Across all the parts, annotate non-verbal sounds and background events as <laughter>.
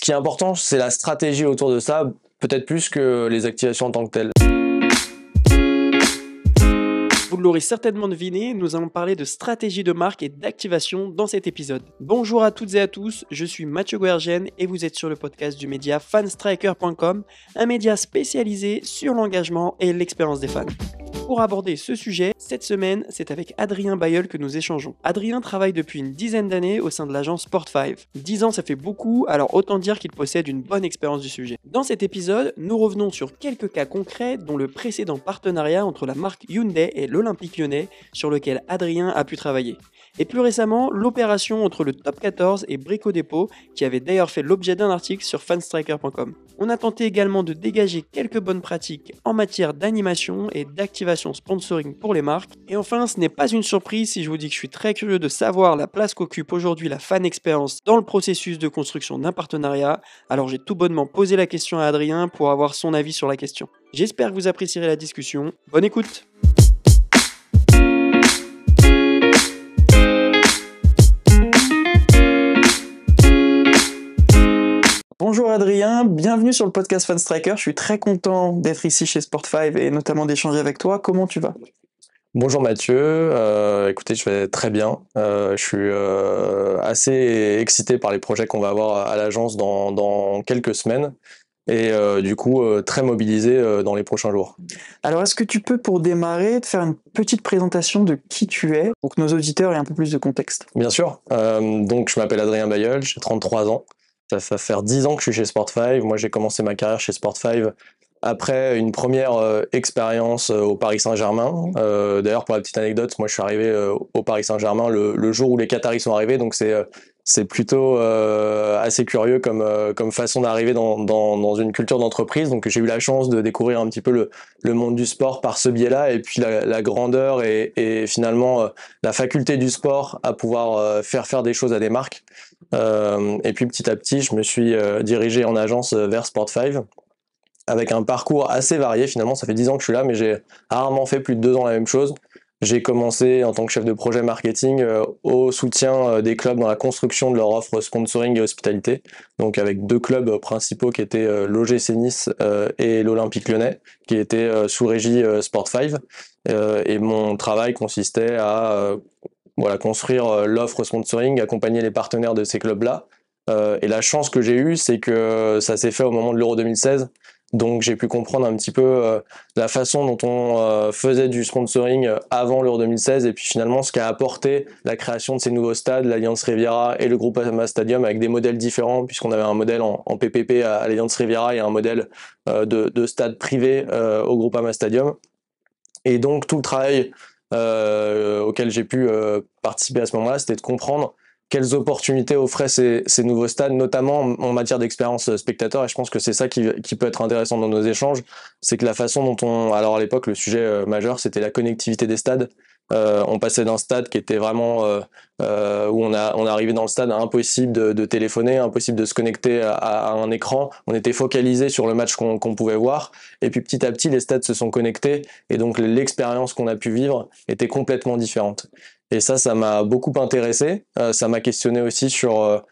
Ce qui est important, c'est la stratégie autour de ça, peut-être plus que les activations en tant que telles. Vous l'aurez certainement deviné, nous allons parler de stratégie de marque et d'activation dans cet épisode. Bonjour à toutes et à tous, je suis Mathieu Guergen et vous êtes sur le podcast du média fanstriker.com, un média spécialisé sur l'engagement et l'expérience des fans. Pour aborder ce sujet, cette semaine, c'est avec Adrien Bayeul que nous échangeons. Adrien travaille depuis une dizaine d'années au sein de l'agence Sport5. 10 ans, ça fait beaucoup, alors autant dire qu'il possède une bonne expérience du sujet. Dans cet épisode, nous revenons sur quelques cas concrets dont le précédent partenariat entre la marque Hyundai et l'Olympique lyonnais sur lequel Adrien a pu travailler. Et plus récemment, l'opération entre le Top 14 et Brico Dépôt, qui avait d'ailleurs fait l'objet d'un article sur fanstriker.com. On a tenté également de dégager quelques bonnes pratiques en matière d'animation et d'activation sponsoring pour les marques. Et enfin, ce n'est pas une surprise si je vous dis que je suis très curieux de savoir la place qu'occupe aujourd'hui la fan expérience dans le processus de construction d'un partenariat. Alors j'ai tout bonnement posé la question à Adrien pour avoir son avis sur la question. J'espère que vous apprécierez la discussion. Bonne écoute Bonjour Adrien, bienvenue sur le podcast Fan Striker. Je suis très content d'être ici chez Sport5 et notamment d'échanger avec toi. Comment tu vas? Bonjour Mathieu, euh, écoutez, je vais très bien. Euh, je suis euh, assez excité par les projets qu'on va avoir à l'agence dans, quelques semaines et du coup très mobilisé dans les prochains jours. Alors est-ce que tu peux pour démarrer te faire une petite présentation de qui tu es pour que nos auditeurs aient un peu plus de contexte? Bien sûr. donc je m'appelle Adrien Bayeul, j'ai 33 ans. Ça va faire 10 ans que je suis chez Sport5. Moi, j'ai commencé ma carrière chez Sport5 après une première euh, expérience euh, au Paris Saint-Germain. Euh, d'ailleurs, pour la petite anecdote, moi, je suis arrivé au Paris Saint-Germain le, jour où les Qataris sont arrivés. Donc, c'est c'est plutôt assez curieux comme, comme façon d'arriver dans, une culture d'entreprise. Donc j'ai eu la chance de découvrir un petit peu le, monde du sport par ce biais-là et puis la, grandeur et, finalement la faculté du sport à pouvoir faire faire des choses à des marques. Euh, et puis petit à petit, je me suis euh, dirigé en agence euh, vers Sport5 avec un parcours assez varié finalement. Ça fait 10 ans que je suis là, mais j'ai rarement fait plus de deux ans la même chose. J'ai commencé en tant que chef de projet marketing au soutien des clubs dans la construction de leur offre sponsoring et hospitalité. Donc avec deux clubs principaux qui étaient l'OGC Nice et l'Olympique Lyonnais, qui étaient sous régie Sport5. et mon travail consistait à voilà, construire euh, l'offre sponsoring, accompagner les partenaires de ces clubs-là. Euh, et la chance que j'ai eue, c'est que ça s'est fait au moment de l'Euro 2016. Donc j'ai pu comprendre un petit peu euh, la façon dont on faisait du sponsoring avant l'Euro 2016 et puis finalement ce qu'a apporté la création de ces nouveaux stades, l'Alliance Riviera et le Groupama Stadium avec des modèles différents puisqu'on avait un modèle en, PPP à, l'Alliance Riviera et un modèle de, de, stade privé au Groupama Stadium. Et donc tout le travail euh, auquel j'ai pu euh, participer à ce moment-là, c'était de comprendre quelles opportunités offraient ces, ces nouveaux stades, notamment en, matière d'expérience spectateur. Et je pense que c'est ça qui, qui, peut être intéressant dans nos échanges, c'est que la façon dont on, alors à l'époque, le sujet euh, majeur, c'était la connectivité des stades. Euh, on passait d'un stade qui était vraiment euh, euh, où on a on arrivé dans le stade impossible de, de téléphoner, impossible de se connecter à, un écran. On était focalisé sur le match qu'on pouvait voir. Et puis petit à petit, les stades se sont connectés et donc l'expérience qu'on a pu vivre était complètement différente. Et ça, ça m'a beaucoup intéressé. ça m'a questionné aussi sur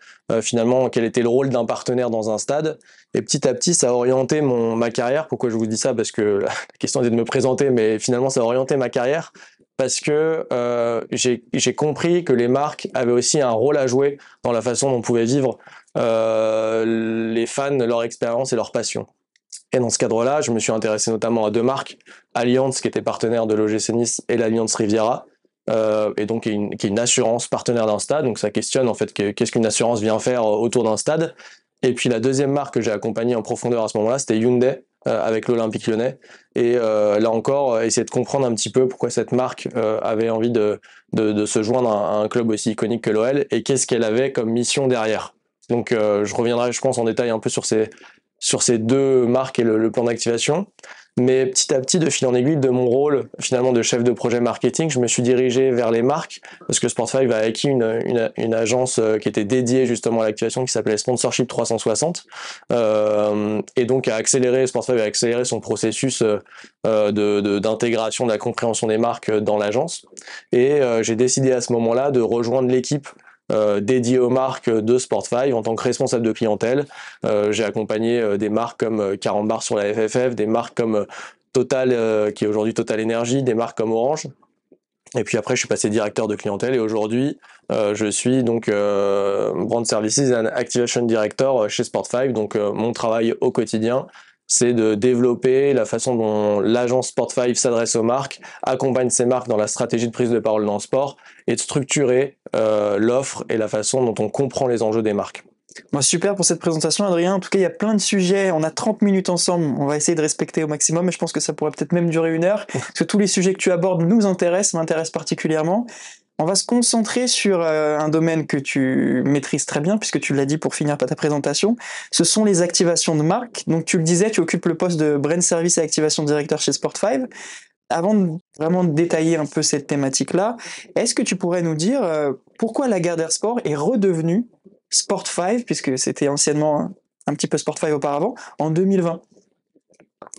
finalement quel était le rôle d'un partenaire dans un stade. Et petit à petit, ça a orienté mon, ma carrière. Pourquoi je vous dis ça? Parce que la question était de me présenter, mais finalement, ça a orienté ma carrière parce que euh, j'ai compris que les marques avaient aussi un rôle à jouer dans la façon dont pouvaient vivre euh, les fans leur expérience et leur passion. Et dans ce cadre-là, je me suis intéressé notamment à deux marques, Allianz qui était partenaire de l'OGC Nice et l'Alliance Riviera, euh, et donc qui est, une, qui est, une, assurance partenaire d'un stade. Donc ça questionne en fait qu'est-ce qu'une assurance vient faire autour d'un stade. Et puis la deuxième marque que j'ai accompagnée en profondeur à ce moment-là, c'était Hyundai, euh, avec l'Olympique lyonnais. Et euh, là encore, euh, essayer de comprendre un petit peu pourquoi cette marque avait envie de, de, se joindre à, un club aussi iconique que l'OL et qu'est-ce qu'elle avait comme mission derrière. Donc je reviendrai, je pense, en détail un peu sur ces, sur ces deux marques et le plan d'activation. Mais petit à petit, de fil en aiguille, de mon rôle finalement de chef de projet marketing, je me suis dirigé vers les marques parce que Sport5 a acquis une, agence euh, qui était dédiée justement à l'activation qui s'appelait Sponsorship 360 euh, et donc a accéléré Sport5 a accéléré son processus euh, de d'intégration, de, de, la compréhension des marques dans l'agence. Et euh, j'ai décidé à ce moment-là de rejoindre l'équipe dédié aux marques de Sport5 en tant que responsable de clientèle. J'ai accompagné des marques comme Carambar sur la FFF, des marques comme Total, qui est aujourd'hui Total Energy, des marques comme Orange. Et puis après, je suis passé directeur de clientèle et aujourd'hui, euh, je suis donc euh, Brand Services and Activation Director chez Sport5. Donc euh, mon travail au quotidien, c'est de développer la façon dont l'agence Sport5 s'adresse aux marques, accompagne ces marques dans la stratégie de prise de parole dans le sport et de structurer l'offre et la façon dont on comprend les enjeux des marques super pour cette présentation, Adrien. En tout cas, il y a plein de sujets. On a 30 minutes ensemble. On va essayer de respecter au maximum, mais je pense que ça pourrait peut-être même durer une heure. <laughs> Parce que tous les sujets que tu abordes nous intéressent, m'intéressent particulièrement. On va se concentrer sur euh, un domaine que tu maîtrises très bien, puisque tu l'as dit pour finir ta présentation. Ce sont les activations de marque. Donc, tu le disais, tu occupes le poste de Brand Service et Activation Directeur chez Sport5. Avant de vraiment détailler un peu cette thématique-là, est-ce que tu pourrais nous dire euh, pourquoi la Gardère Sport est redevenue Sport 5, puisque c'était anciennement un petit peu Sport 5 auparavant, en 2020.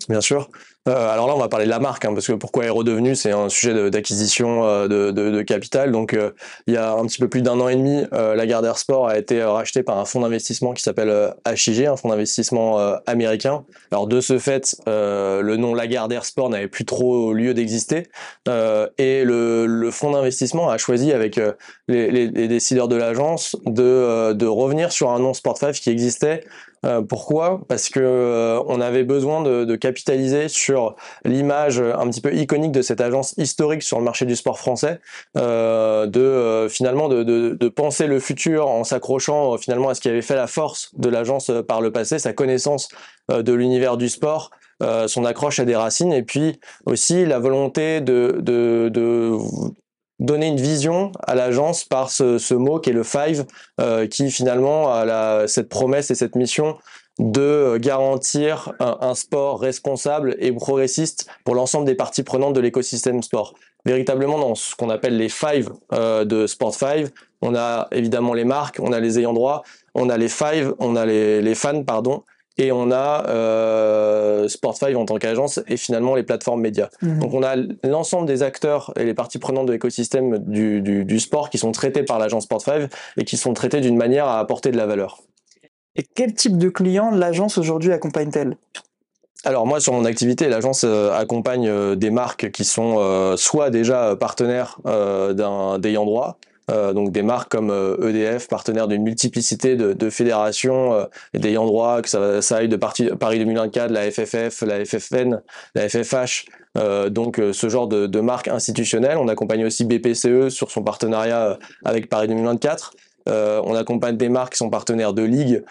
Bien sûr. Euh, alors là, on va parler de la marque, hein, parce que pourquoi est redevenu, c'est un sujet d'acquisition euh, de, capital. Donc, euh, il y a un petit peu plus d'un an et demi, Lagardère Sport a été racheté par un fonds d'investissement qui s'appelle HIG, un fonds d'investissement américain. Alors, de ce fait, le nom Lagardère Sport n'avait plus trop lieu d'exister, et le, fonds d'investissement a choisi avec les, décideurs de l'agence de, de revenir sur un nom Sport 5 qui existait euh, pourquoi? Parce que euh, on avait besoin de, capitaliser sur l'image un petit peu iconique de cette agence historique sur le marché du sport français, euh, de finalement de, penser le futur en s'accrochant finalement à ce qui avait fait la force de l'agence par le passé, sa connaissance de l'univers du sport. son accroche à des racines et puis aussi la volonté de, de, donner une vision à l'agence par ce, ce, mot qui est le five, euh, qui finalement a la, cette promesse et cette mission de garantir un, sport responsable et progressiste pour l'ensemble des parties prenantes de l'écosystème sport. Véritablement dans ce qu'on appelle les five euh, de Sport 5, on a évidemment les marques, on a les ayants droit, on a les five, on a les, les fans, pardon, et on a euh, Sport5 en tant qu'agence et finalement les plateformes médias. Mhm. Donc on a l'ensemble des acteurs et les parties prenantes de l'écosystème du, du, sport qui sont traités par l'agence Sport5 et qui sont traités d'une manière à apporter de la valeur. Et quel type de clients l'agence aujourd'hui accompagne-t-elle? Alors moi sur mon activité, l'agence euh, accompagne euh, des marques qui sont soit déjà partenaires d'un d'ayant droit, euh, donc des marques comme EDF, euh, e partenaire d'une multiplicité de, fédérations euh, et droit, que ça, ça, aille de Paris 2024, la FFF, la FFN, la FFH, donc ce genre de, de marques institutionnelles. On accompagne aussi BPCE sur son partenariat avec Paris 2024. on accompagne des marques qui sont partenaires de ligues,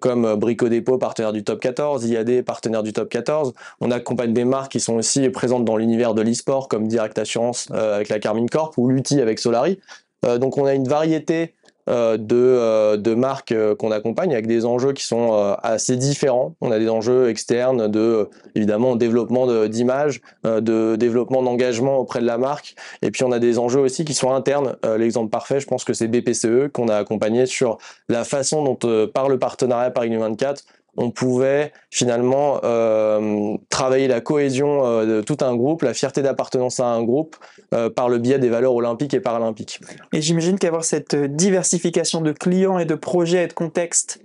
comme Brico Dépôt, partenaire du top 14, IAD, partenaire du top 14. On accompagne des marques qui sont aussi présentes dans l'univers de l'e-sport, comme Direct Assurance avec la Carmine Corp ou Lutti avec Solari. Euh, donc on a une variété euh, de, euh, de, marques qu'on accompagne avec des enjeux qui sont assez différents. On a des enjeux externes de évidemment développement d'image, de, développement d'engagement auprès de la marque, et puis on a des enjeux aussi qui sont internes. L'exemple parfait, je pense que c'est BPCE qu'on a accompagné sur la façon dont par le partenariat Paris 2024 on pouvait finalement euh, travailler la cohésion euh, de tout un groupe, la fierté d'appartenance à un groupe euh, par le biais des valeurs olympiques et paralympiques. Et j'imagine qu'avoir cette diversification de clients et de projets et de contextes,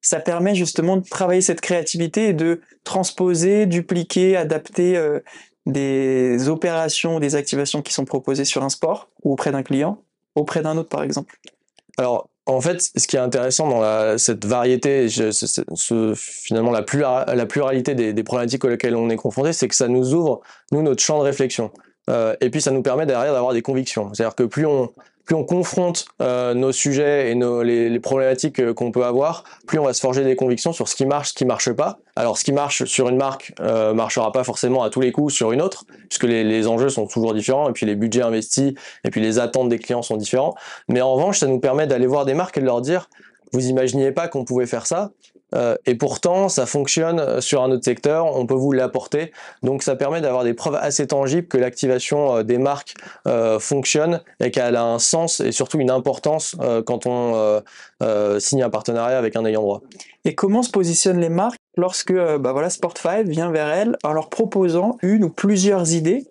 ça permet justement de travailler cette créativité et de transposer, dupliquer, adapter des opérations, des activations qui sont proposées sur un sport ou auprès d'un client, auprès d'un autre par exemple. Alors, en fait, ce qui est intéressant dans cette variété, finalement la, pluralité des, problématiques auxquelles on est confronté, c'est que ça nous ouvre, nous, notre champ de réflexion. Euh, et puis ça nous permet derrière d'avoir des convictions. C'est-à-dire que plus on, plus on confronte euh, nos sujets et nos, les, problématiques euh, qu'on peut avoir, plus on va se forger des convictions sur ce qui marche, ce qui marche pas. Alors ce qui marche sur une marque euh, marchera pas forcément à tous les coups sur une autre, puisque les, les, enjeux sont toujours différents, et puis les budgets investis, et puis les attentes des clients sont différents. Mais en revanche, ça nous permet d'aller voir des marques et de leur dire, vous imaginiez pas qu'on pouvait faire ça, euh, et pourtant, ça fonctionne sur un autre secteur, on peut vous l'apporter. Donc ça permet d'avoir des preuves assez tangibles que l'activation euh, des marques euh, fonctionne et qu'elle a un sens et surtout une importance quand on signe un partenariat avec un ayant droit. Et comment se positionnent les marques lorsque bah voilà, Sport5 vient vers elles en leur proposant une ou plusieurs idées?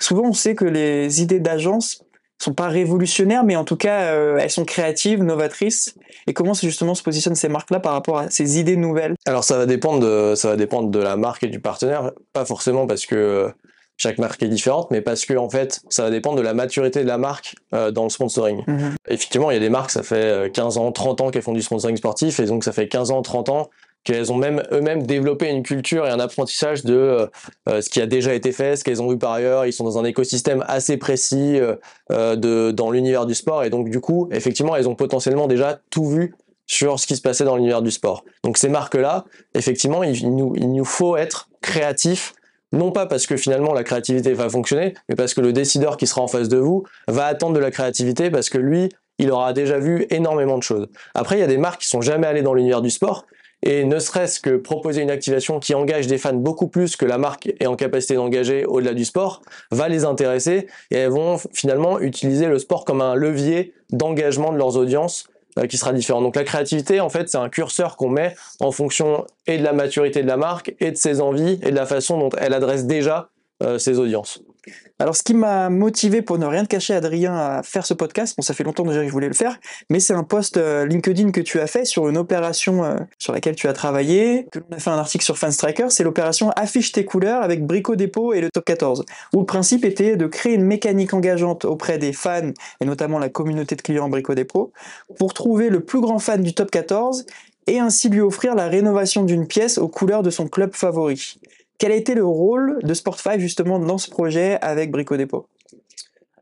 Souvent, on sait que les idées d'agence sont pas révolutionnaires, mais en tout cas, euh, elles sont créatives, novatrices. Et comment justement se positionnent ces marques-là par rapport à ces idées nouvelles? Alors ça va dépendre de ça va dépendre de la marque et du partenaire, pas forcément parce que euh, chaque marque est différente, mais parce que en fait, ça va dépendre de la maturité de la marque euh, dans le sponsoring. Mhm. Effectivement, il y a des marques, ça fait 15 ans, 30 ans qu'elles font du sponsoring sportif, et donc ça fait 15 ans, 30 ans qu'elles ont même eux-mêmes développé une culture et un apprentissage de euh, euh, ce qui a déjà été fait, ce qu'elles ont vu par ailleurs. Ils sont dans un écosystème assez précis euh, de, dans l'univers du sport et donc du coup, effectivement, elles ont potentiellement déjà tout vu sur ce qui se passait dans l'univers du sport. Donc ces marques-là, effectivement, il nous, il nous faut être créatifs non pas parce que finalement la créativité va fonctionner, mais parce que le décideur qui sera en face de vous va attendre de la créativité parce que lui, il aura déjà vu énormément de choses. Après, il y a des marques qui sont jamais allées dans l'univers du sport et ne serait-ce que proposer une activation qui engage des fans beaucoup plus que la marque est en capacité d'engager au-delà du sport, va les intéresser et elles vont finalement utiliser le sport comme un levier d'engagement de leurs audiences euh, qui sera différent. Donc la créativité, en fait, c'est un curseur qu'on met en fonction et de la maturité de la marque et de ses envies et de la façon dont elle adresse déjà euh, ses audiences. Alors, ce qui m'a motivé pour ne rien te cacher, Adrien, à faire ce podcast, bon, ça fait longtemps déjà que je voulais le faire, mais c'est un post euh, LinkedIn que tu as fait sur une opération euh, sur laquelle tu as travaillé, que l'on a fait un article sur Fanstriker, c'est l'opération Affiche tes couleurs avec Brico Dépôt et le Top 14, où le principe était de créer une mécanique engageante auprès des fans, et notamment la communauté de clients Brico Dépôt, pour trouver le plus grand fan du Top 14 et ainsi lui offrir la rénovation d'une pièce aux couleurs de son club favori. Quel a été le rôle de Sport5 justement dans ce projet avec Brico Dépôt?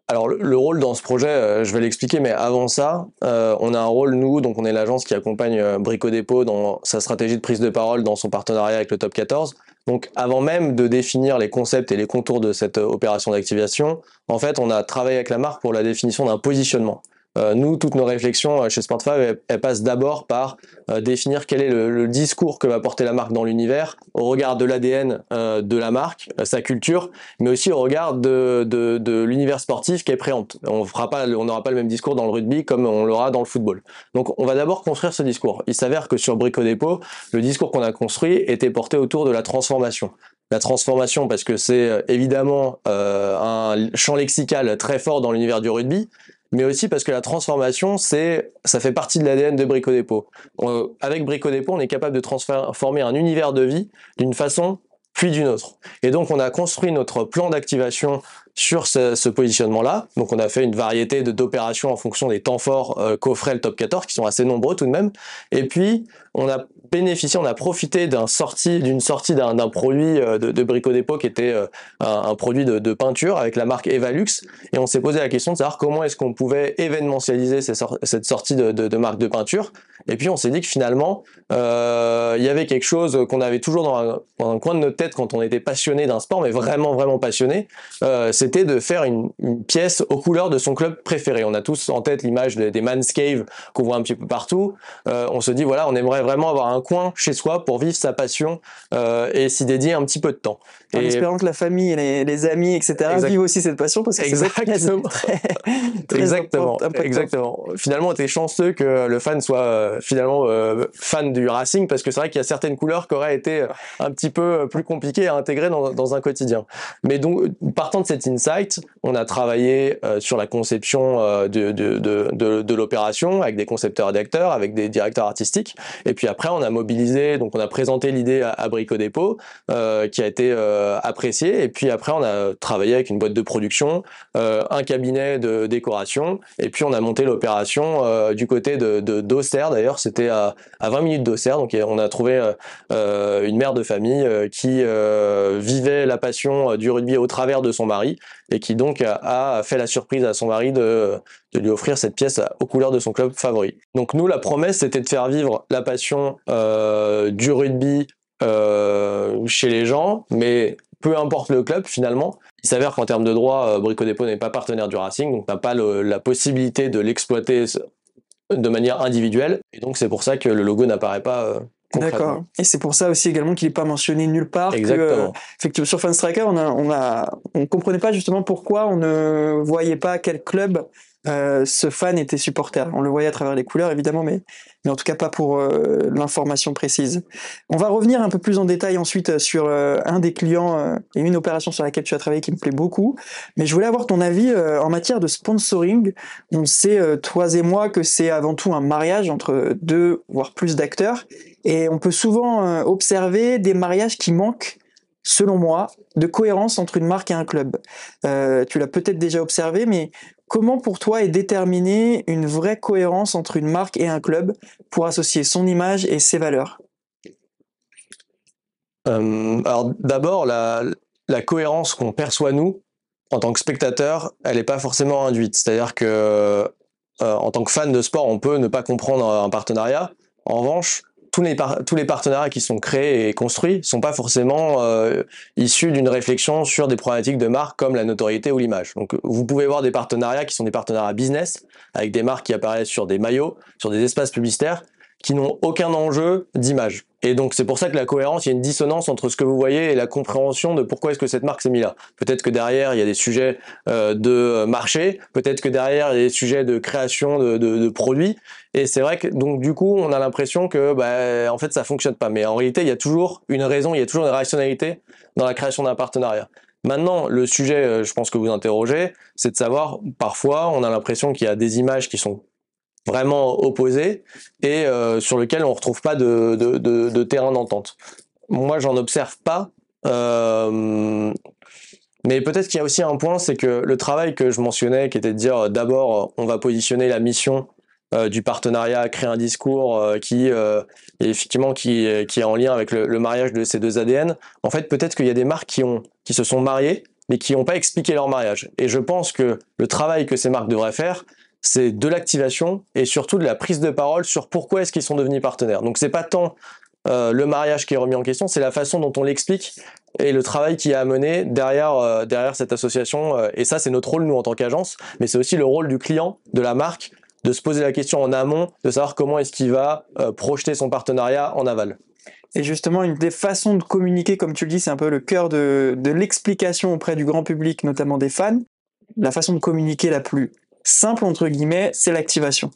Alors le, rôle dans ce projet, euh, je vais l'expliquer, mais avant ça, euh, on a un rôle nous, donc on est l'agence qui accompagne euh, Brico Dépôt dans sa stratégie de prise de parole, dans son partenariat avec le Top 14. Donc avant même de définir les concepts et les contours de cette opération d'activation, en fait, on a travaillé avec la marque pour la définition d'un positionnement. Euh, nous, toutes nos réflexions euh, chez Sport5, elles, passent d'abord par euh, définir quel est le, discours que va porter la marque dans l'univers, au regard de l'ADN de la marque, sa culture, mais aussi au regard de, de, de l'univers sportif qui est préempte. On fera pas, on n'aura pas le même discours dans le rugby comme on l'aura dans le football. Donc, on va d'abord construire ce discours. Il s'avère que sur Brico Dépôt, le discours qu'on a construit était porté autour de la transformation la transformation parce que c'est évidemment un champ lexical très fort dans l'univers du rugby, mais aussi parce que la transformation, c'est, ça fait partie de l'ADN de Brico Dépôt. avec Brico Dépôt, on est capable de transformer un univers de vie d'une façon puis d'une autre. Et donc on a construit notre plan d'activation sur ce, positionnement-là. Donc on a fait une variété d'opérations en fonction des temps forts euh, qu'offrait le top 14, qui sont assez nombreux tout de même. Et puis on a bénéficié, on a profité d'un sortie, d'une sortie d'un produit euh, de, de Brico Dépôt qui était euh, un, produit de, peinture avec la marque Evalux. Et on s'est posé la question de savoir comment est-ce qu'on pouvait événementialiser cette sortie de, de, marque de peinture. Et puis on s'est dit que finalement, euh, il y avait quelque chose qu'on avait toujours dans un, coin de notre tête quand on était passionné d'un sport, mais vraiment vraiment passionné. Euh, c'était de faire une, pièce aux couleurs de son club préféré. On a tous en tête l'image des, des qu'on voit un petit peu partout. Euh, on se dit voilà, on aimerait vraiment avoir un coin chez soi pour vivre sa passion euh, et s'y dédier un petit peu de temps. En espérant que la famille et les, amis, etc. vivent aussi cette passion parce que exactement, très, <laughs> exactement, exactement. Finalement, t'es chanceux que le fan soit euh, finalement fan du Racing parce que c'est vrai qu'il y a certaines couleurs qui auraient été un petit peu plus compliquées à intégrer dans, dans un quotidien. Mais donc, partant de cette Insight, on a travaillé euh, sur la conception euh, de, de, de, de, l'opération avec des concepteurs et d'acteurs, avec des directeurs artistiques. Et puis après, on a mobilisé, donc on a présenté l'idée à, à Brico Dépôt, euh, qui a été euh, appréciée. Et puis après, on a travaillé avec une boîte de production, un cabinet de décoration. Et puis on a monté l'opération du côté de d'Auxerre. D'ailleurs, c'était à, à 20 minutes d'Auxerre. Donc on a trouvé une mère de famille qui vivait la passion du rugby au travers de son mari et qui donc a, fait la surprise à son mari de, lui offrir cette pièce aux couleurs de son club favori. Donc nous, la promesse, c'était de faire vivre la passion euh, du rugby euh, chez les gens, mais peu importe le club finalement. Il s'avère qu'en termes de droit, euh, Brico Dépôt n'est pas partenaire du Racing, donc n'a pas la possibilité de l'exploiter de manière individuelle, et donc c'est pour ça que le logo n'apparaît pas D'accord. Et c'est pour ça aussi également qu'il n'est pas mentionné nulle part. Exactement. Que, sur Fanstriker, on a, on a, on comprenait pas justement pourquoi on ne voyait pas quel club euh, ce fan était supporter. On le voyait à travers les couleurs, évidemment, mais, mais en tout cas pas pour euh, l'information précise. On va revenir un peu plus en détail ensuite sur un des clients et une opération sur laquelle tu as travaillé qui me plaît beaucoup. Mais je voulais avoir ton avis en matière de sponsoring. On sait, toi et moi, que c'est avant tout un mariage entre deux, voire plus d'acteurs. Et on peut souvent observer des mariages qui manquent selon moi, de cohérence entre une marque et un club. Euh, tu l'as peut-être déjà observé, mais comment pour toi est déterminée une vraie cohérence entre une marque et un club pour associer son image et ses valeurs? Euh, Alors d'abord, la, cohérence qu'on perçoit nous, en tant que spectateur, elle n'est pas forcément induite. C'est-à-dire que euh, en tant que fan de sport, on peut ne pas comprendre un partenariat. En revanche, tous les, partenariats qui sont créés et construits sont pas forcément euh, issus d'une réflexion sur des problématiques de marque comme la notoriété ou l'image. Donc vous pouvez voir des partenariats qui sont des partenariats business avec des marques qui apparaissent sur des maillots, sur des espaces publicitaires qui n'ont aucun enjeu d'image. Et donc c'est pour ça que la cohérence, il y a une dissonance entre ce que vous voyez et la compréhension de pourquoi est-ce que cette marque s'est mise là. Peut-être que derrière, il y a des sujets euh, de marché, peut-être que derrière, il y a des sujets de création de, de, de produits. Et c'est vrai que donc du coup, on a l'impression que bah, en fait, ça fonctionne pas. Mais en réalité, il y a toujours une raison, il y a toujours une rationalité dans la création d'un partenariat. Maintenant, le sujet, euh, je pense que vous interrogez, c'est de savoir, parfois, on a l'impression qu'il y a des images qui sont vraiment opposés et euh, sur lequel on retrouve pas de, de, terrain d'entente. Moi, j'en observe pas. Euh, mais peut-être qu'il y a aussi un point, c'est que le travail que je mentionnais, qui était de dire d'abord, on va positionner la mission euh, du partenariat, créer un discours qui effectivement qui, qui est en lien avec le, le, mariage de ces deux ADN. En fait, peut-être qu'il y a des marques qui ont qui se sont mariées, mais qui n'ont pas expliqué leur mariage. Et je pense que le travail que ces marques devraient faire, c'est de l'activation et surtout de la prise de parole sur pourquoi est-ce qu'ils sont devenus partenaires. Donc c'est pas tant euh, le mariage qui est remis en question, c'est la façon dont on l'explique et le travail qui a amené derrière euh, derrière cette association. Euh, et ça, c'est notre rôle nous en tant qu'agence, mais c'est aussi le rôle du client, de la marque, de se poser la question en amont, de savoir comment est-ce qu'il va projeter son partenariat en aval. Et justement, une des façons de communiquer, comme tu le dis, c'est un peu le cœur de, de l'explication auprès du grand public, notamment des fans. La façon de communiquer la plus simple entre guillemets, c'est l'activation.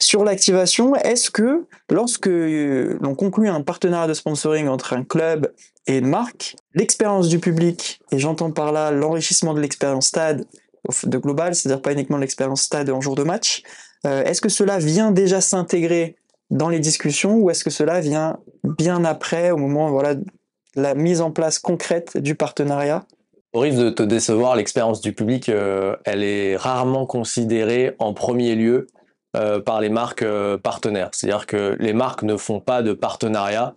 Sur l'activation, est-ce que lorsque euh, l'on conclut un partenariat de sponsoring entre un club et une marque, l'expérience du public, et j'entends par là l'enrichissement de l'expérience stade de global, c'est-à-dire pas uniquement l'expérience stade en jour de match, euh, est-ce que cela vient déjà s'intégrer dans les discussions ou est-ce que cela vient bien après, au moment voilà, la mise en place concrète du partenariat? Au risque de te décevoir, l'expérience du public, euh, elle est rarement considérée en premier lieu euh, par les marques euh, partenaires. C'est-à-dire que les marques ne font pas de partenariat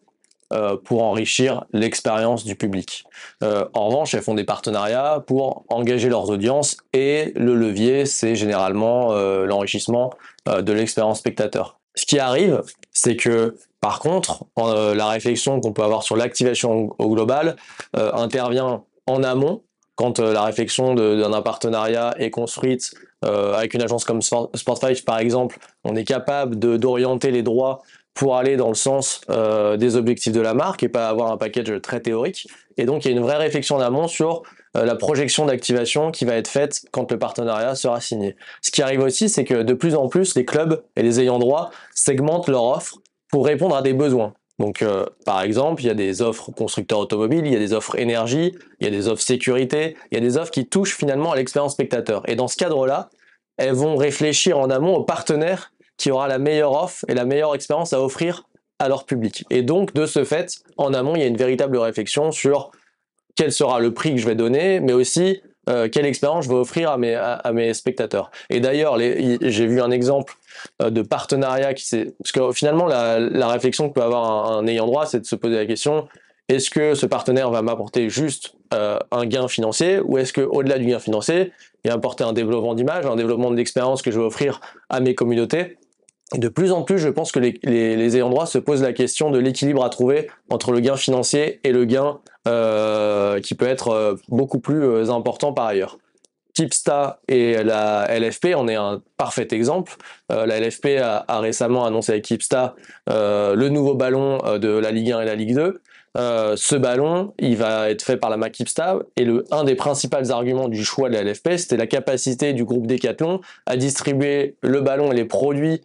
pour enrichir l'expérience du public. en revanche, elles font des partenariats pour engager leurs audiences et le levier, c'est généralement l'enrichissement de l'expérience spectateur. Ce qui arrive, c'est que par contre, la réflexion qu'on peut avoir sur l'activation au global intervient en amont, quand euh, la réflexion d'un partenariat est construite euh, avec une agence comme Sport, 5 par exemple, on est capable d'orienter les droits pour aller dans le sens euh, des objectifs de la marque et pas avoir un package très théorique. Et donc il y a une vraie réflexion en amont sur la projection d'activation qui va être faite quand le partenariat sera signé. Ce qui arrive aussi, c'est que de plus en plus, les clubs et les ayants droit segmentent leur offre pour répondre à des besoins. Donc, euh, par exemple, il y a des offres constructeurs automobiles, il y a des offres énergie, il y a des offres sécurité, il y a des offres qui touchent finalement à l'expérience spectateur. Et dans ce cadre-là, elles vont réfléchir en amont au partenaire qui aura la meilleure offre et la meilleure expérience à offrir à leur public. Et donc, de ce fait, en amont, il y a une véritable réflexion sur quel sera le prix que je vais donner, mais aussi euh, quelle expérience je vais offrir à mes, à, mes spectateurs. Et d'ailleurs, j'ai vu un exemple euh, de partenariat qui s'est... Parce que finalement, la, la, réflexion que peut avoir un, ayant droit, c'est de se poser la question, est-ce que ce partenaire va m'apporter juste euh, un gain financier ou est-ce qu'au-delà du gain financier, il va apporter un développement d'image, un développement d'expérience que je vais offrir à mes communautés de plus en plus, je pense que les, ayants droit se posent la question de l'équilibre à trouver entre le gain financier et le gain euh, qui peut être euh, beaucoup plus euh, important par ailleurs. Kipsta et la LFP en est un parfait exemple. La LFP a, récemment annoncé avec Kipsta euh, le nouveau ballon de la Ligue 1 et la Ligue 2. ce ballon, il va être fait par la marque Kipsta et un des principaux arguments du choix de la LFP, c'était la capacité du groupe Decathlon à distribuer le ballon et les produits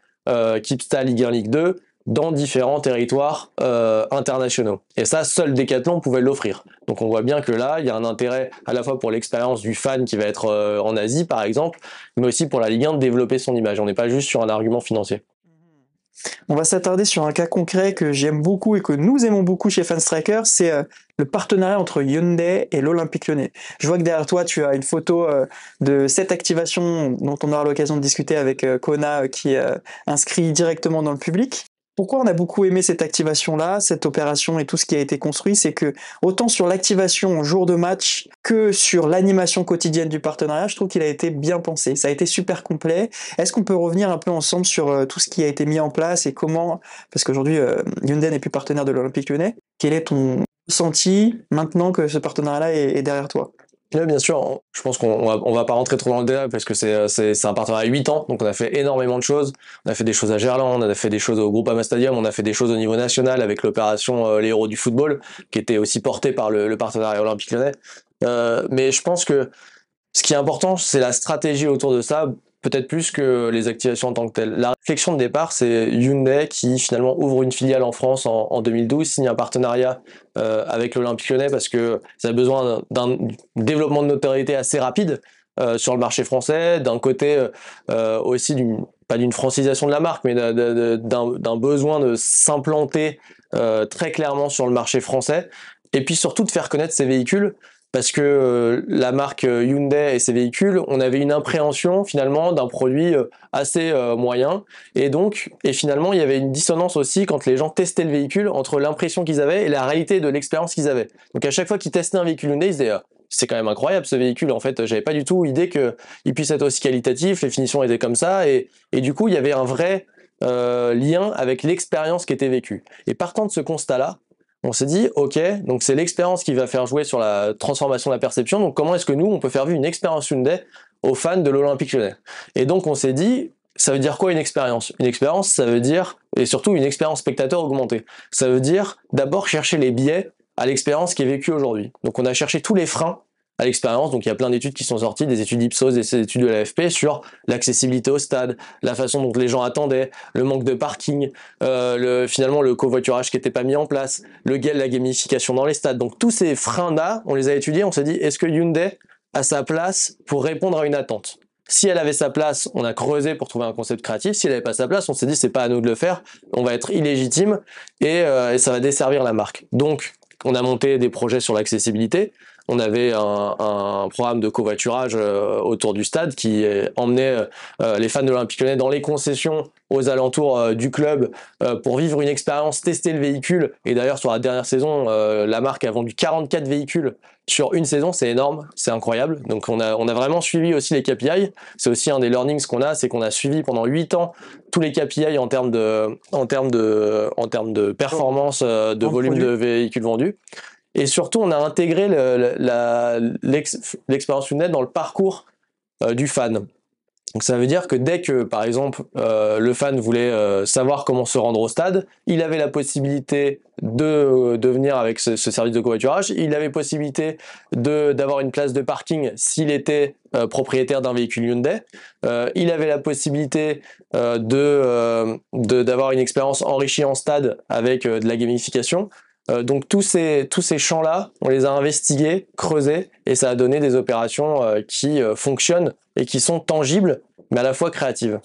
Kipsta Ligue 1, Ligue 2 dans différents territoires euh, internationaux. Et ça, seul Decathlon pouvait l'offrir. Donc on voit bien que là, il y a un intérêt à la fois pour l'expérience du fan qui va être euh, en Asie, par exemple, mais aussi pour la Ligue 1 de développer son image. On n'est pas juste sur un argument financier. On va s'attarder sur un cas concret que j'aime beaucoup et que nous aimons beaucoup chez Fanstriker, c'est euh, le partenariat entre Hyundai et l'Olympique Lyonnais. Je vois que derrière toi, tu as une photo de cette activation dont on aura l'occasion de discuter avec Kona qui est inscrit directement dans le public pourquoi on a beaucoup aimé cette activation-là, cette opération et tout ce qui a été construit, c'est que autant sur l'activation au jour de match que sur l'animation quotidienne du partenariat, je trouve qu'il a été bien pensé. Ça a été super complet. Est-ce qu'on peut revenir un peu ensemble sur euh, tout ce qui a été mis en place et comment, parce qu'aujourd'hui euh, Hyundai n'est plus partenaire de l'Olympique Lyonnais, quel est ton ressenti maintenant que ce partenariat-là est derrière toi? Oui, bien sûr. Je pense qu'on va, on va pas rentrer trop dans le détail parce que c'est, c'est, c'est un partenariat à 8 ans. Donc, on a fait énormément de choses. On a fait des choses à Gerland, on a fait des choses au Groupama Stadium, on a fait des choses au niveau national avec l'opération euh, Les Héros du Football, qui était aussi portée par le, le partenariat olympique lyonnais. Euh, mais je pense que ce qui est important, c'est la stratégie autour de ça peut-être plus que les activations en tant que telles. La réflexion de départ, c'est Hyundai qui finalement ouvre une filiale en France en, 2012, signe un partenariat euh, avec l'Olympique Lyonnais parce que ça a besoin d'un développement de notoriété assez rapide euh, sur le marché français, d'un côté euh, aussi d'une pas d'une francisation de la marque, mais d'un besoin de s'implanter très clairement sur le marché français, et puis surtout de faire connaître ses véhicules parce que euh, la marque euh, Hyundai et ses véhicules, on avait une impréhension finalement d'un produit euh, assez moyen et donc et finalement il y avait une dissonance aussi quand les gens testaient le véhicule entre l'impression qu'ils avaient et la réalité de l'expérience qu'ils avaient. Donc à chaque fois qu'ils testaient un véhicule Hyundai, ils disaient c'est quand même incroyable ce véhicule. En fait, j'avais pas du tout idée qu'il puisse être aussi qualitatif, les finitions étaient comme ça et, et du coup il y avait un vrai lien avec l'expérience qui était vécue. Et partant de ce constat-là, on s'est dit, ok, donc c'est l'expérience qui va faire jouer sur la transformation de la perception. Donc comment est-ce que nous, on peut faire vivre une expérience Hyundai aux fans de l'Olympique Lyonnais? Et donc on s'est dit, ça veut dire quoi une expérience? Une expérience, ça veut dire, et surtout une expérience spectateur augmentée. Ça veut dire d'abord chercher les biais à l'expérience qui est vécue aujourd'hui. Donc on a cherché tous les freins à l'expérience. Donc il y a plein d'études qui sont sorties, des études Ipsos, des études de l'AFP sur l'accessibilité au stade, la façon dont les gens attendaient, le manque de parking, euh, le, finalement le covoiturage qui n'était pas mis en place, le la gamification dans les stades. Donc tous ces freins-là, on les a étudiés, on s'est dit est-ce que Hyundai a sa place pour répondre à une attente? Si elle avait sa place, on a creusé pour trouver un concept créatif. Si elle n'avait pas sa place, on s'est dit c'est pas à nous de le faire. On va être illégitime et, euh, et ça va desservir la marque. Donc, on a monté des projets sur l'accessibilité on avait un, programme de covoiturage euh, autour du stade qui emmenait euh, les fans de l'Olympique Lyonnais dans les concessions aux alentours euh, du club pour vivre une expérience, tester le véhicule. Et d'ailleurs, sur la dernière saison, la marque a vendu 44 véhicules sur une saison, c'est énorme, c'est incroyable. Donc on a, on a vraiment suivi aussi les KPI. C'est aussi un des learnings qu'on a, c'est qu'on a suivi pendant 8 ans tous les KPI en termes de, en termes de, en termes de performance, de volume de véhicules vendus. Et surtout, on a intégré l'expérience Unet dans le parcours euh, du fan. Donc ça veut dire que dès que, par exemple, euh, le fan voulait euh, savoir comment se rendre au stade, il avait la possibilité de, de venir avec ce, service de covoiturage, il avait possibilité d'avoir une place de parking s'il était propriétaire d'un véhicule Hyundai, il avait la possibilité de d'avoir une expérience enrichie en stade avec de la gamification. Euh, donc tous ces, champs-là, on les a investigués, creusés, et ça a donné des opérations euh, qui euh, fonctionnent et qui sont tangibles, mais à la fois créatives.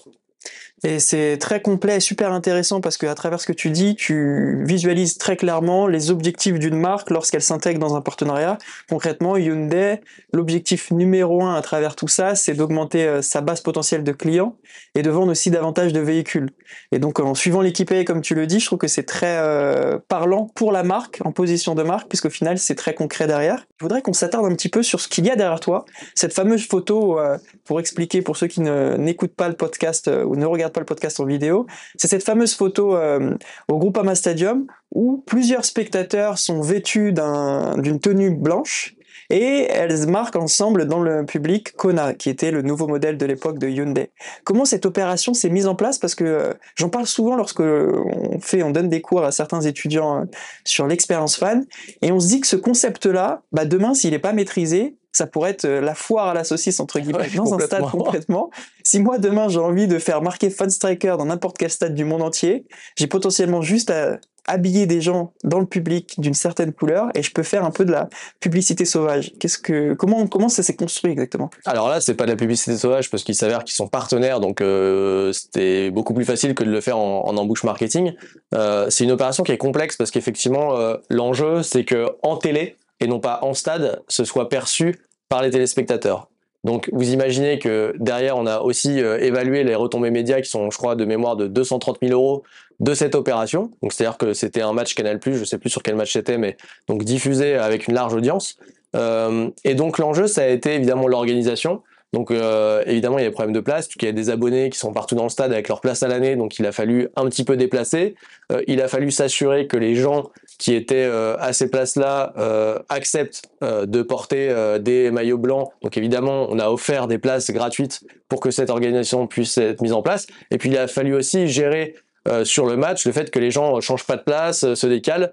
Et c'est très complet et super intéressant parce que à travers ce que tu dis, tu visualises très clairement les objectifs d'une marque lorsqu'elle s'intègre dans un partenariat. Concrètement, Hyundai, l'objectif numéro un à travers tout ça, c'est d'augmenter euh, sa base potentielle de clients et de vendre aussi davantage de véhicules. Et donc, en suivant l'équipé, comme tu le dis, je trouve que c'est très euh, parlant pour la marque, en position de marque, puisqu'au final, c'est très concret derrière. Je voudrais qu'on s'attarde un petit peu sur ce qu'il y a derrière toi. Cette fameuse photo, euh, pour expliquer pour ceux qui n'écoutent pas le podcast ou ne regardent pas le podcast en vidéo, c'est cette fameuse photo euh, au Groupama Stadium où plusieurs spectateurs sont vêtus d'une tenue blanche et elles marquent ensemble dans le public Kona, qui était le nouveau modèle de l'époque de Hyundai. Comment cette opération s'est mise en place? Parce que euh, j'en parle souvent lorsque on fait, on donne des cours à certains étudiants euh, sur l'expérience fan, et on se dit que ce concept-là, bah demain, s'il n'est pas maîtrisé, ça pourrait être euh, la foire à la saucisse entre guillemets <laughs> dans un stade complètement. Si moi demain j'ai envie de faire marquer Fun Striker dans n'importe quel stade du monde entier, j'ai potentiellement juste à habiller des gens dans le public d'une certaine couleur et je peux faire un peu de la publicité sauvage. Qu'est-ce que comment comment ça s'est construit exactement? Alors là, c'est pas de la publicité sauvage parce qu'il s'avère qu'ils sont partenaires, donc euh, c'était beaucoup plus facile que de le faire en, en embouche marketing. Euh, c'est une opération qui est complexe parce qu'effectivement, euh, l'enjeu c'est que en télé et non pas en stade, ce soit perçu par les téléspectateurs. Donc vous imaginez que derrière, on a aussi euh, évalué les retombées médias qui sont, je crois, de mémoire de 230 000 euros de cette opération. Donc c'est-à-dire que c'était un match Canal+, je sais plus sur quel match c'était, mais donc diffusé avec une large audience. Euh, et donc l'enjeu, ça a été évidemment l'organisation. Donc euh, évidemment, il y a des problèmes de place, il y a des abonnés qui sont partout dans le stade avec leur place à l'année, donc il a fallu un petit peu déplacer. Euh, il a fallu s'assurer que les gens qui étaient euh, à ces places-là euh, acceptent euh, de porter des maillots blancs. Donc évidemment, on a offert des places gratuites pour que cette organisation puisse être mise en place. Et puis il a fallu aussi gérer sur le match le fait que les gens changent pas de place, se décalent,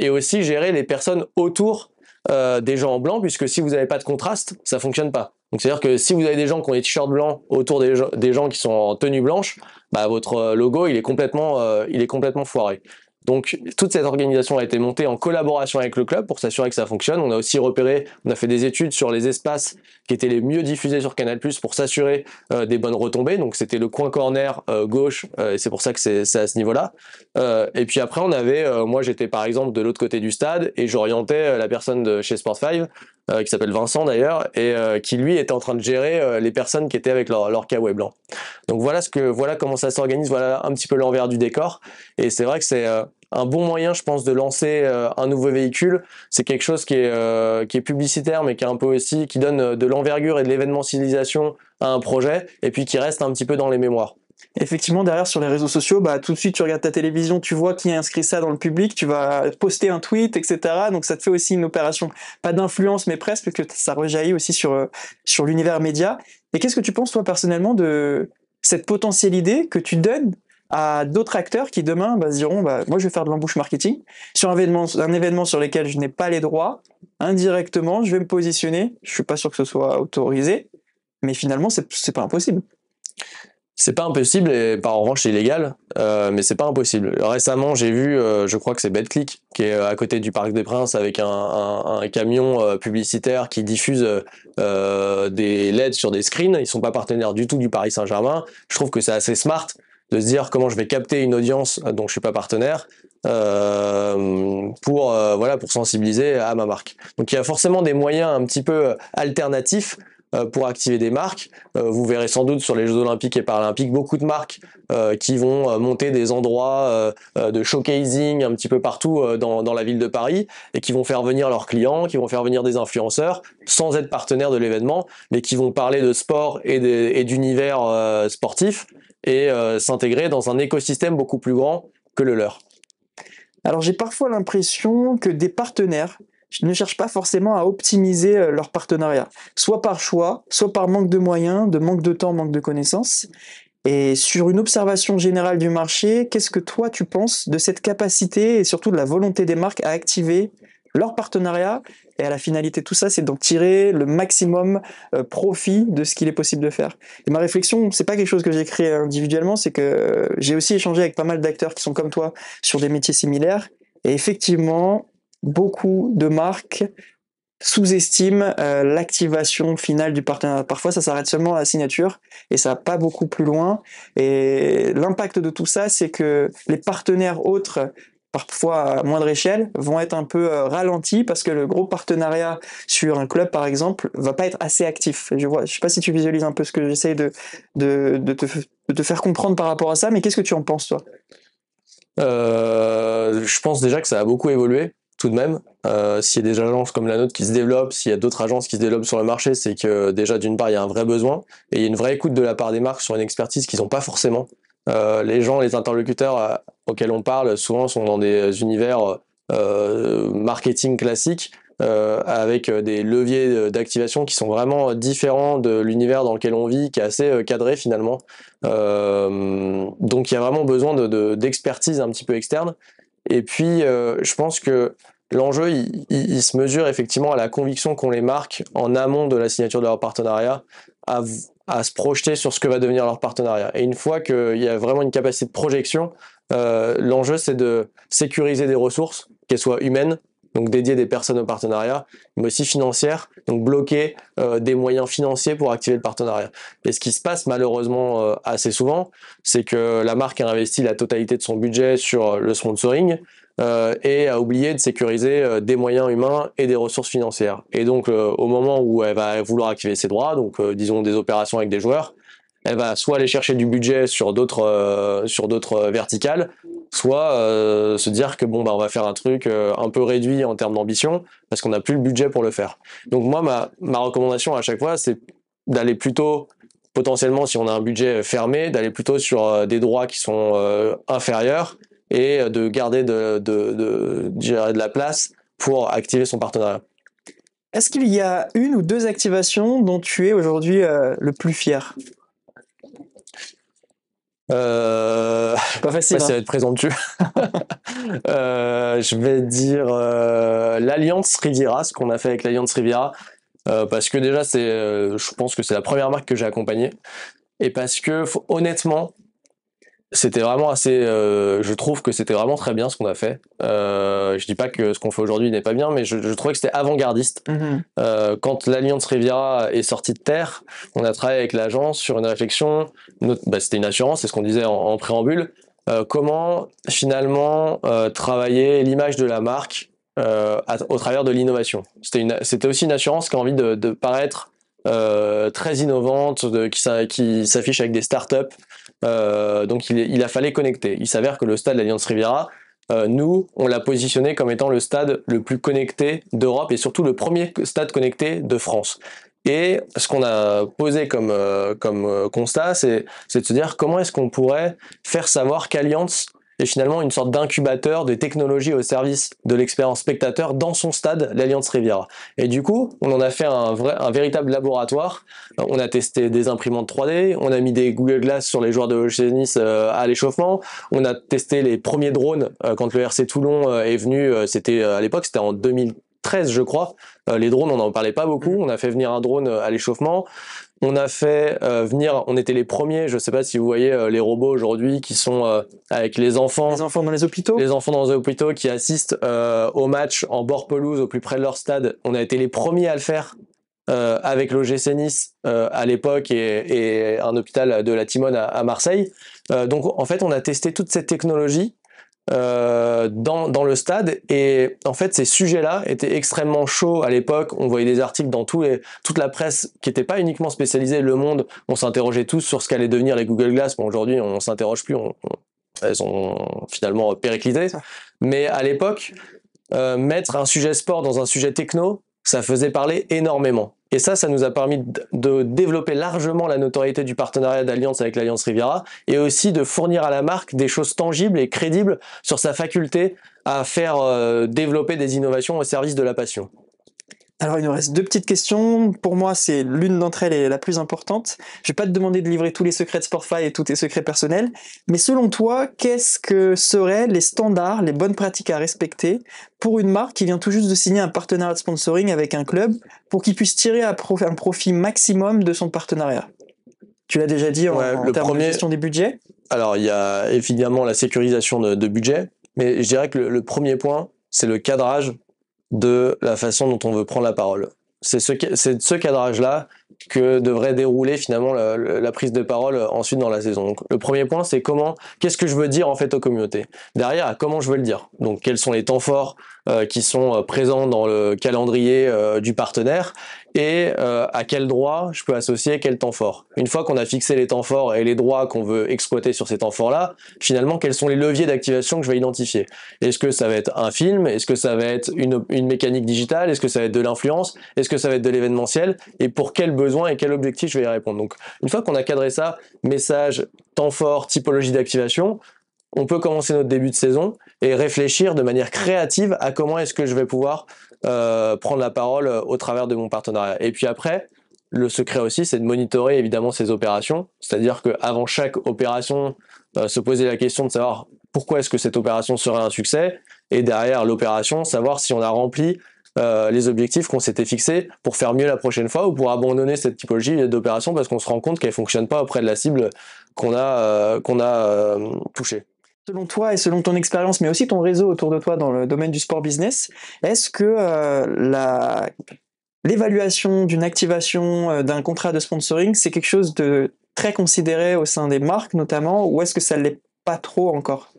et aussi gérer les personnes autour des gens en blanc, puisque si vous n'avez pas de contraste, ça fonctionne pas. Donc c'est-à-dire que si vous avez des gens qui ont des t-shirts blancs autour des, des, gens qui sont en tenue blanche, bah, votre euh, logo il est complètement, euh, il est complètement foiré. Donc toute cette organisation a été montée en collaboration avec le club pour s'assurer que ça fonctionne. On a aussi repéré, on a fait des études sur les espaces qui étaient les mieux diffusés sur Canal+ pour s'assurer euh, des bonnes retombées. Donc c'était le coin corner euh, gauche euh, et c'est pour ça que c'est à ce niveau-là. Euh, et puis après on avait, euh, moi j'étais par exemple de l'autre côté du stade et j'orientais la personne de chez Sport5 euh, qui s'appelle Vincent d'ailleurs, et euh, qui lui était en train de gérer euh, les personnes qui étaient avec leur, leur kawaii blanc. Donc voilà, ce que, voilà comment ça s'organise, voilà un petit peu l'envers du décor. Et c'est vrai que c'est euh, un bon moyen, je pense, de lancer euh, un nouveau véhicule. C'est quelque chose qui est, euh, qui est publicitaire, mais qui est un peu aussi, qui donne de l'envergure et de l'événementialisation à un projet, et puis qui reste un petit peu dans les mémoires. Effectivement, derrière sur les réseaux sociaux, bah tout de suite tu regardes ta télévision, tu vois qui a inscrit ça dans le public, tu vas poster un tweet, etc. Donc ça te fait aussi une opération, pas d'influence, mais presque, parce que ça rejaillit aussi sur sur l'univers média. Et qu'est-ce que tu penses toi personnellement de cette potentielle idée que tu donnes à d'autres acteurs qui demain bah, se diront bah, moi je vais faire de l'embouche marketing sur un événement, un événement sur lequel je n'ai pas les droits indirectement je vais me positionner je suis pas sûr que ce soit autorisé mais finalement c'est pas impossible c'est pas impossible et par revanche c'est illégal, euh, mais c'est pas impossible. Récemment j'ai vu, euh, je crois que c'est BetClick qui est à côté du Parc des Princes avec un, un, un camion euh, publicitaire qui diffuse euh, des LED sur des screens. Ils sont pas partenaires du tout du Paris Saint-Germain. Je trouve que c'est assez smart de se dire comment je vais capter une audience dont je suis pas partenaire euh, pour euh, voilà pour sensibiliser à ma marque. Donc il y a forcément des moyens un petit peu alternatifs euh, pour activer des marques. Euh, vous verrez sans doute sur les Jeux Olympiques et Paralympiques beaucoup de marques euh, qui vont monter des endroits de showcasing un petit peu partout dans, la ville de Paris et qui vont faire venir leurs clients, qui vont faire venir des influenceurs sans être partenaires de l'événement, mais qui vont parler de sport et d'univers sportif et euh, s'intégrer dans un écosystème beaucoup plus grand que le leur. Alors j'ai parfois l'impression que des partenaires ne cherchent pas forcément à optimiser euh, leur partenariat, soit par choix, soit par manque de moyens, de manque de temps, manque de connaissances. Et sur une observation générale du marché, qu'est-ce que toi tu penses de cette capacité et surtout de la volonté des marques à activer leur partenariat? Et à la finalité tout ça c'est d'en tirer le maximum euh, profit de ce qu'il est possible de faire. Et ma réflexion c'est pas quelque chose que j'ai créé individuellement c'est que euh, j'ai aussi échangé avec pas mal d'acteurs qui sont comme toi sur des métiers similaires. Et effectivement beaucoup de marques sous-estiment euh, l'activation finale du partenariat. Parfois, ça s'arrête seulement à la signature et ça va pas beaucoup plus loin. Et l'impact de tout ça, c'est que les partenaires autres parfois à moindre échelle, vont être un peu euh, ralentis parce que le gros partenariat sur un club, par exemple, va pas être assez actif. Je vois, je sais pas si tu visualises un peu ce que j'essaie de, de, de, te, de faire comprendre par rapport à ça, mais qu'est-ce que tu en penses, toi? Euh, Je pense déjà que ça a beaucoup évolué tout de même. Euh, s'il y a des agences comme la nôtre qui se développent, s'il y a d'autres agences qui se développent sur le marché, c'est que déjà d'une part il y a un vrai besoin et il y a une vraie écoute de la part des marques sur une expertise qu'ils n'ont pas forcément. Euh, les gens, les interlocuteurs euh, auxquels on parle, souvent sont dans des univers euh, marketing classiques euh, avec des leviers d'activation qui sont vraiment différents de l'univers dans lequel on vit, qui est assez cadré finalement. donc il y a vraiment besoin d'expertise de, un petit peu externe. Et puis je pense que l'enjeu, il, se mesure effectivement à la conviction qu'ont les marques en amont de la signature de leur partenariat, à, à se projeter sur ce que va devenir leur partenariat. Et une fois qu'il y a vraiment une capacité de projection, euh, l'enjeu c'est de sécuriser des ressources, qu'elles soient humaines, donc dédier des personnes au partenariat, mais aussi financières, donc bloquer euh, des moyens financiers pour activer le partenariat. Et ce qui se passe malheureusement euh, assez souvent, c'est que la marque a investi la totalité de son budget sur le sponsoring, euh, et a oublié de sécuriser euh, des moyens humains et des ressources financières. Et donc, euh, au moment où elle va vouloir activer ses droits, donc disons des opérations avec des joueurs, elle va soit aller chercher du budget sur d'autres sur d'autres verticales, soit se dire que bon bah on va faire un truc un peu réduit en termes d'ambition parce qu'on n'a plus le budget pour le faire. Donc moi ma ma recommandation à chaque fois c'est d'aller plutôt potentiellement si on a un budget fermé d'aller plutôt sur des droits qui sont inférieurs et de garder de, de, de, de la place pour activer son partenariat. Est-ce qu'il y a une ou deux activations dont tu es aujourd'hui euh, le plus fier? Euh... <laughs> Pas facile. Ça, va hein. être présomptueux. <laughs> euh, je vais dire euh, l'Alliance Riviera, ce qu'on a fait avec l'Alliance Riviera, parce que déjà, c'est, je pense que c'est la première marque que j'ai accompagnée, et parce que honnêtement, c'était vraiment assez. Euh, je trouve que c'était vraiment très bien ce qu'on a fait. Euh, je dis pas que ce qu'on fait aujourd'hui n'est pas bien, mais je, je trouvais que c'était avant-gardiste. Mhm. Euh, quand l'Alliance Riviera est sortie de terre, on a travaillé avec l'agence sur une réflexion. Bah, c'était une assurance, c'est ce qu'on disait en, en préambule. Euh, comment finalement euh, travailler l'image de la marque euh, à, au travers de l'innovation? C'était c'était aussi une assurance qui a envie de, de paraître euh, très innovante, de, qui, qui s'affiche avec des startups. Euh, donc il, il, a fallu connecter. Il s'avère que le stade de l'Alliance Riviera, euh, nous, on l'a positionné comme étant le stade le plus connecté d'Europe et surtout le premier stade connecté de France. Et ce qu'on a posé comme, euh, comme euh, constat, c'est de se dire comment est-ce qu'on pourrait faire savoir qu'Alliance et finalement une sorte d'incubateur de technologie au service de l'expérience spectateur dans son stade, l'Alliance Riviera. Et du coup, on en a fait un, vrai, un véritable laboratoire. On a testé des imprimantes 3D, on a mis des Google Glass sur les joueurs de Nice euh, à l'échauffement, on a testé les premiers drones euh, quand le RC Toulon euh, est venu, c'était à l'époque, c'était en 2013 je crois. les drones, on n'en parlait pas beaucoup. On a fait venir un drone à l'échauffement. On a fait euh, venir, on était les premiers, je ne sais pas si vous voyez euh, les robots aujourd'hui qui sont euh, avec les enfants. Les enfants dans les hôpitaux? Les enfants dans les hôpitaux qui assistent au match en bord pelouse au plus près de leur stade. On a été les premiers à le faire avec l'OGC Nice à l'époque et, et, un hôpital de la Timone à, à Marseille. donc en fait, on a testé toute cette technologie euh, dans, dans le stade. Et en fait, ces sujets-là étaient extrêmement chauds à l'époque. On voyait des articles dans tous les, toute la presse qui n'était pas uniquement spécialisée. Le Monde, on s'interrogeait tous sur ce qu'allaient devenir les Google Glass. Bon, aujourd'hui, on s'interroge plus. On, on, elles ont finalement périclité. Mais à l'époque, euh, mettre un sujet sport dans un sujet techno, ça faisait parler énormément. Et ça, ça nous a permis de développer largement la notoriété du partenariat d'Alliance avec l'Alliance Riviera et aussi de fournir à la marque des choses tangibles et crédibles sur sa faculté à faire euh, développer des innovations au service de la passion. Alors il nous reste deux petites questions. Pour moi, c'est l'une d'entre elles est la plus importante. Je vais pas te demander de livrer tous les secrets de Sportfy et tous tes secrets personnels, mais selon toi, qu'est-ce que seraient les standards, les bonnes pratiques à respecter pour une marque qui vient tout juste de signer un partenariat de sponsoring avec un club pour qu'il puisse tirer un profit maximum de son partenariat? Tu l'as déjà dit en, ouais, en termes premier... de gestion des budgets. Alors il y a évidemment la sécurisation de, de budget, mais je dirais que le, le premier point, c'est le cadrage de la façon dont on veut prendre la parole. C'est ce, ce cadrage-là que devrait dérouler finalement la, la, prise de parole ensuite dans la saison. Donc, le premier point, c'est comment, qu'est-ce que je veux dire en fait aux communautés? Derrière, comment je veux le dire? Donc, quels sont les temps forts euh, qui sont euh, présents dans le calendrier euh, du partenaire et euh, à quel droit je peux associer quel temps fort? Une fois qu'on a fixé les temps forts et les droits qu'on veut exploiter sur ces temps forts-là, finalement, quels sont les leviers d'activation que je vais identifier? Est-ce que ça va être un film? Est-ce que ça va être une, une mécanique digitale? Est-ce que ça va être de l'influence? Est-ce que ça va être de l'événementiel? Et pour quel besoin et quel objectif je vais y répondre? Donc, une fois qu'on a cadré ça, message, temps fort, typologie d'activation, on peut commencer notre début de saison et réfléchir de manière créative à comment est-ce que je vais pouvoir euh, prendre la parole au travers de mon partenariat. Et puis après, le secret aussi, c'est de monitorer évidemment ces opérations, c'est-à-dire qu'avant chaque opération, euh, se poser la question de savoir pourquoi est-ce que cette opération serait un succès, et derrière l'opération, savoir si on a rempli euh, les objectifs qu'on s'était fixés pour faire mieux la prochaine fois ou pour abandonner cette typologie d'opération parce qu'on se rend compte qu'elle fonctionne pas auprès de la cible qu'on a, euh, qu'on a euh, touchée. Selon toi et selon ton expérience, mais aussi ton réseau autour de toi dans le domaine du sport business, est-ce que la l'évaluation d'une activation d'un contrat de sponsoring, c'est quelque chose de très considéré au sein des marques notamment, ou est-ce que ça l'est pas trop encore?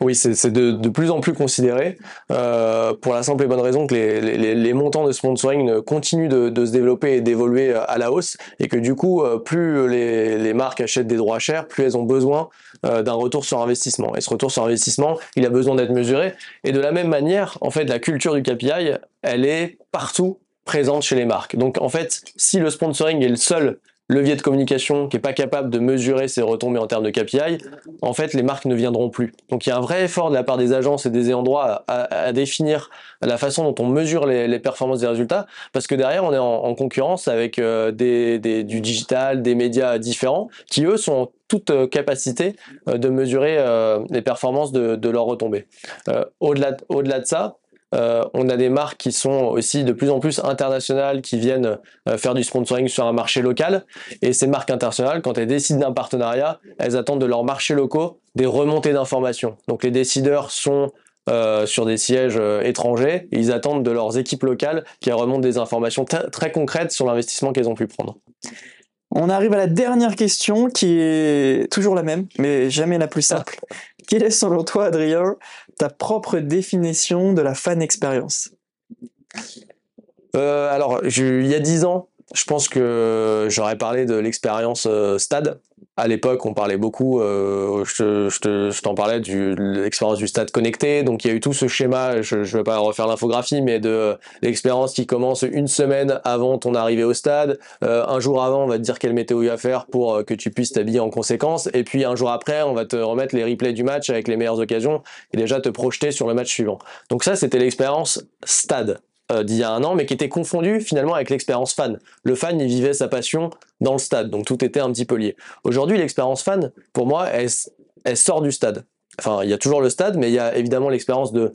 Oui, c'est de, plus en plus considéré euh, pour la simple et bonne raison que les, montants de sponsoring continuent de, se développer et d'évoluer à la hausse et que du coup, euh, plus les, les, marques achètent des droits chers, plus elles ont besoin euh, d'un retour sur investissement. Et ce retour sur investissement, il a besoin d'être mesuré. Et de la même manière, en fait, la culture du KPI, elle est partout présente chez les marques. Donc en fait, si le sponsoring est le seul levier de communication qui est pas capable de mesurer ses retombées en termes de KPI, en fait, les marques ne viendront plus. Donc, il y a un vrai effort de la part des agences et des endroits à, définir la façon dont on mesure les, performances des résultats, parce que derrière, on est en, concurrence avec euh, du digital, des médias différents, qui eux sont en toute euh, capacité euh, de mesurer les performances de, de leurs retombées. au-delà, au-delà de ça, euh, on a des marques qui sont aussi de plus en plus internationales, qui viennent euh, faire du sponsoring sur un marché local. Et ces marques internationales, quand elles décident d'un partenariat, elles attendent de leurs marchés locaux des remontées d'informations. Donc les décideurs sont euh, sur des sièges étrangers et ils attendent de leurs équipes locales qui remontent des informations très concrètes sur l'investissement qu'elles ont pu prendre. On arrive à la dernière question qui est toujours la même, mais jamais la plus simple. <laughs> Quelle est selon toi, Adrien, ta propre définition de la fan expérience? Euh, Alors, il y a dix ans, je pense que j'aurais parlé de l'expérience euh, stade à l'époque, on parlait beaucoup, euh, je, t'en parlais de l'expérience du stade connecté. Donc il y a eu tout ce schéma, je ne vais pas refaire l'infographie, mais de l'expérience qui commence une semaine avant ton arrivée au stade. Euh, un jour avant, on va te dire quelle météo il va faire pour euh, que tu puisses t'habiller en conséquence. Et puis un jour après, on va te remettre les replays du match avec les meilleures occasions et déjà te projeter sur le match suivant. Donc ça, c'était l'expérience stade. Euh, d'il y a un an, mais qui était confondu finalement avec l'expérience fan. Le fan, il vivait sa passion dans le stade, donc tout était un petit peu lié. Aujourd'hui, l'expérience fan, pour moi, elle, sort du stade. Enfin, il y a toujours le stade, mais il y a évidemment l'expérience de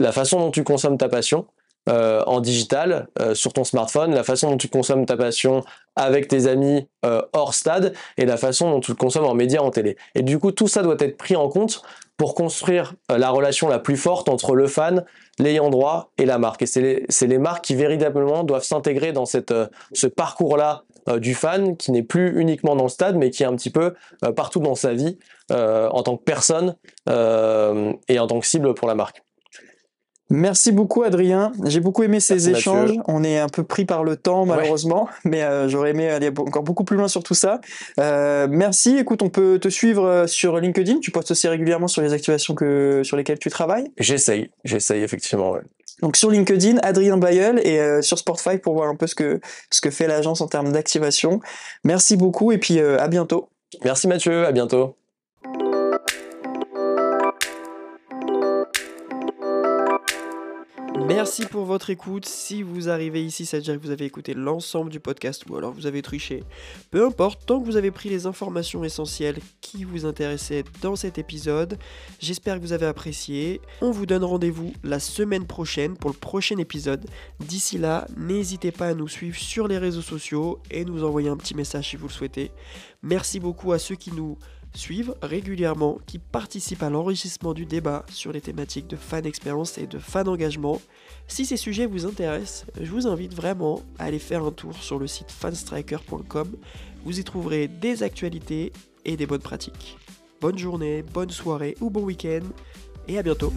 la façon dont tu consommes ta passion, euh, en digital, euh, sur ton smartphone, la façon dont tu consommes ta passion avec tes amis hors stade et la façon dont tu le consommes en médias, en télé. Et du coup, tout ça doit être pris en compte pour construire la relation la plus forte entre le fan, l'ayant droit et la marque. Et c'est les, marques qui véritablement doivent s'intégrer dans euh, ce parcours-là euh, du fan, qui n'est plus uniquement dans le stade, mais qui est un petit peu euh, partout dans sa vie, en tant que personne et en tant que cible pour la marque. Merci beaucoup Adrien, j'ai beaucoup aimé ces échanges. On est un peu pris par le temps malheureusement, <laughs> mais euh, j'aurais aimé aller encore beaucoup plus loin sur tout ça. Euh, merci, écoute, on peut te suivre euh, sur LinkedIn, tu postes aussi régulièrement sur les activations que, sur lesquelles tu travailles J'essaye, j'essaye effectivement. Donc sur LinkedIn, Adrien Bayeul et sur Sportify pour voir un peu ce que, ce que fait l'agence en termes d'activation. Merci beaucoup et puis à bientôt. Merci Mathieu, à bientôt. Merci pour votre écoute. Si vous arrivez ici, ça veut dire que vous avez écouté l'ensemble du podcast ou alors vous avez triché. Peu importe, tant que vous avez pris les informations essentielles qui vous intéressaient dans cet épisode, j'espère que vous avez apprécié. On vous donne rendez-vous la semaine prochaine pour le prochain épisode. D'ici là, n'hésitez pas à nous suivre sur les réseaux sociaux et nous envoyer un petit message si vous le souhaitez. Merci beaucoup à ceux qui nous suivent régulièrement, qui participent à l'enrichissement du débat sur les thématiques de fan expérience et de fan engagement. Si ces sujets vous intéressent, je vous invite vraiment à aller faire un tour sur le site fanstriker.com. Vous y trouverez des actualités et des bonnes pratiques. Bonne journée, bonne soirée ou bon week-end et à bientôt.